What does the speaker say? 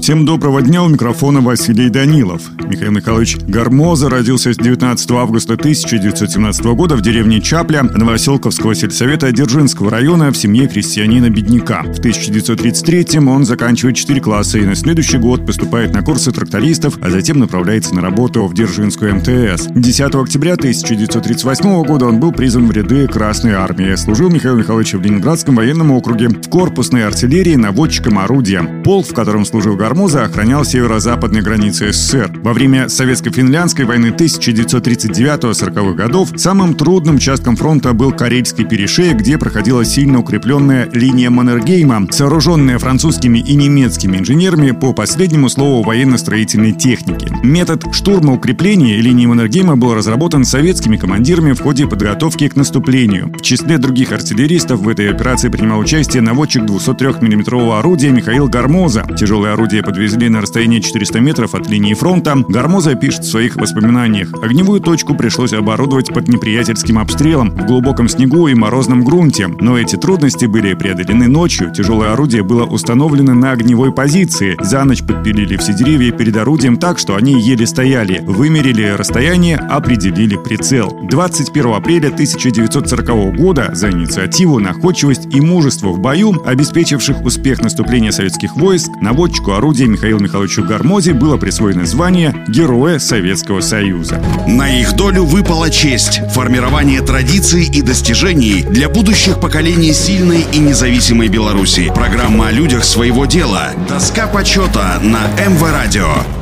Всем доброго дня, у микрофона Василий Данилов. Михаил Михайлович Гармоза родился 19 августа 1917 года в деревне Чапля Новоселковского сельсовета Дзержинского района в семье крестьянина-бедняка. В 1933 он заканчивает 4 класса и на следующий год поступает на курсы трактористов, а затем направляется на работу в Дзержинскую МТС. 10 октября 1938 года он был призван в ряды Красной Армии. Служил Михаил Михайлович в Ленинградском военном округе в корпусной артиллерии наводчиком орудия. Полк, в котором служил Формоза охранял северо-западные границы СССР. Во время Советско-финляндской войны 1939-40-х годов самым трудным участком фронта был Карельский перешеек, где проходила сильно укрепленная линия Маннергейма, сооруженная французскими и немецкими инженерами по последнему слову военно-строительной техники. Метод штурма укрепления линии Маннергейма был разработан советскими командирами в ходе подготовки к наступлению. В числе других артиллеристов в этой операции принимал участие наводчик 203 миллиметрового орудия Михаил Гармоза. Тяжелое орудие подвезли на расстояние 400 метров от линии фронта, Гармоза пишет в своих воспоминаниях. Огневую точку пришлось оборудовать под неприятельским обстрелом в глубоком снегу и морозном грунте. Но эти трудности были преодолены ночью. Тяжелое орудие было установлено на огневой позиции. За ночь подпилили все деревья перед орудием так, что они еле стояли. Вымерили расстояние, определили прицел. 21 апреля 1940 года за инициативу, находчивость и мужество в бою, обеспечивших успех наступления советских войск, наводчику орудия орудия Михаилу Михайловичу Гармозе было присвоено звание Героя Советского Союза. На их долю выпала честь – формирование традиций и достижений для будущих поколений сильной и независимой Беларуси. Программа о людях своего дела. Доска почета на МВ Радио.